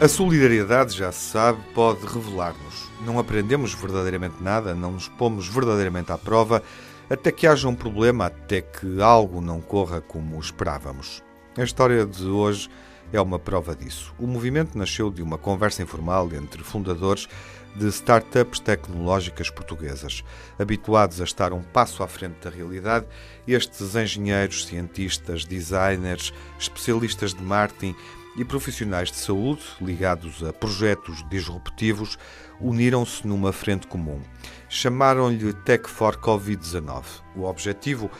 A solidariedade, já se sabe, pode revelar-nos. Não aprendemos verdadeiramente nada, não nos pomos verdadeiramente à prova, até que haja um problema, até que algo não corra como esperávamos. A história de hoje é uma prova disso. O movimento nasceu de uma conversa informal entre fundadores de startups tecnológicas portuguesas. Habituados a estar um passo à frente da realidade, estes engenheiros, cientistas, designers, especialistas de marketing e profissionais de saúde ligados a projetos disruptivos uniram-se numa frente comum. Chamaram-lhe Tech for Covid-19. O objetivo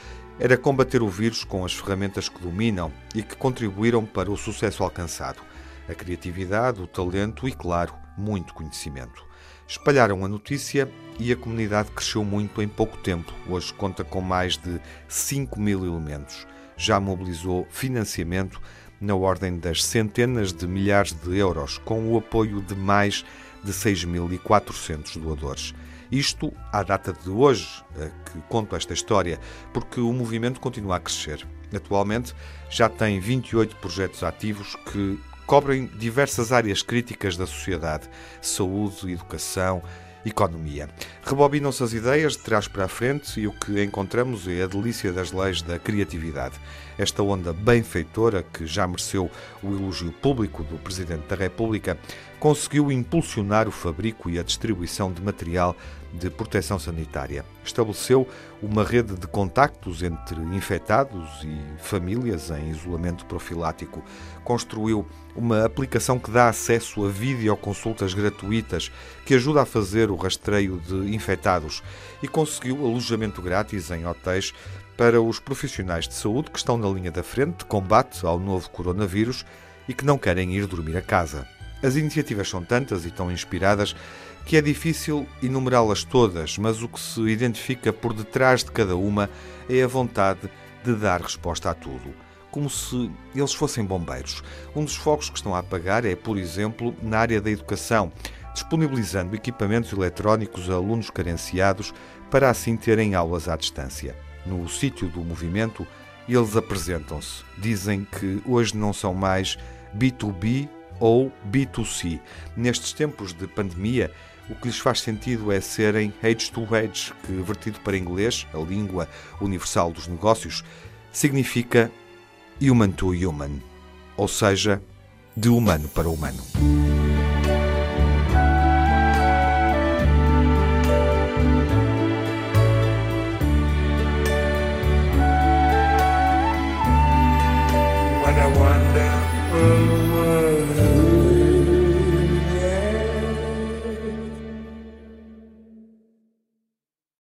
era combater o vírus com as ferramentas que dominam e que contribuíram para o sucesso alcançado: a criatividade, o talento e, claro, muito conhecimento. Espalharam a notícia e a comunidade cresceu muito em pouco tempo. Hoje conta com mais de 5 mil elementos. Já mobilizou financiamento na ordem das centenas de milhares de euros, com o apoio de mais de 6.400 doadores. Isto à data de hoje, que conto esta história, porque o movimento continua a crescer. Atualmente já tem 28 projetos ativos que cobrem diversas áreas críticas da sociedade: saúde, educação, economia. Rebobinam-se as ideias de trás para a frente e o que encontramos é a delícia das leis da criatividade. Esta onda benfeitora, que já mereceu o elogio público do Presidente da República, conseguiu impulsionar o fabrico e a distribuição de material de proteção sanitária. Estabeleceu uma rede de contactos entre infectados e famílias em isolamento profilático. Construiu uma aplicação que dá acesso a videoconsultas gratuitas que ajuda a fazer o rastreio de infectados e conseguiu alojamento grátis em hotéis para os profissionais de saúde que estão na linha da frente de combate ao novo coronavírus e que não querem ir dormir a casa. As iniciativas são tantas e tão inspiradas que é difícil enumerá-las todas, mas o que se identifica por detrás de cada uma é a vontade de dar resposta a tudo, como se eles fossem bombeiros. Um dos focos que estão a apagar é, por exemplo, na área da educação, disponibilizando equipamentos eletrónicos a alunos carenciados para assim terem aulas à distância. No sítio do movimento, eles apresentam-se. Dizem que hoje não são mais B2B ou B2C. Nestes tempos de pandemia, o que lhes faz sentido é serem age to age, que vertido para inglês, a língua universal dos negócios, significa human to human, ou seja, de humano para humano. Wonderful. wonder.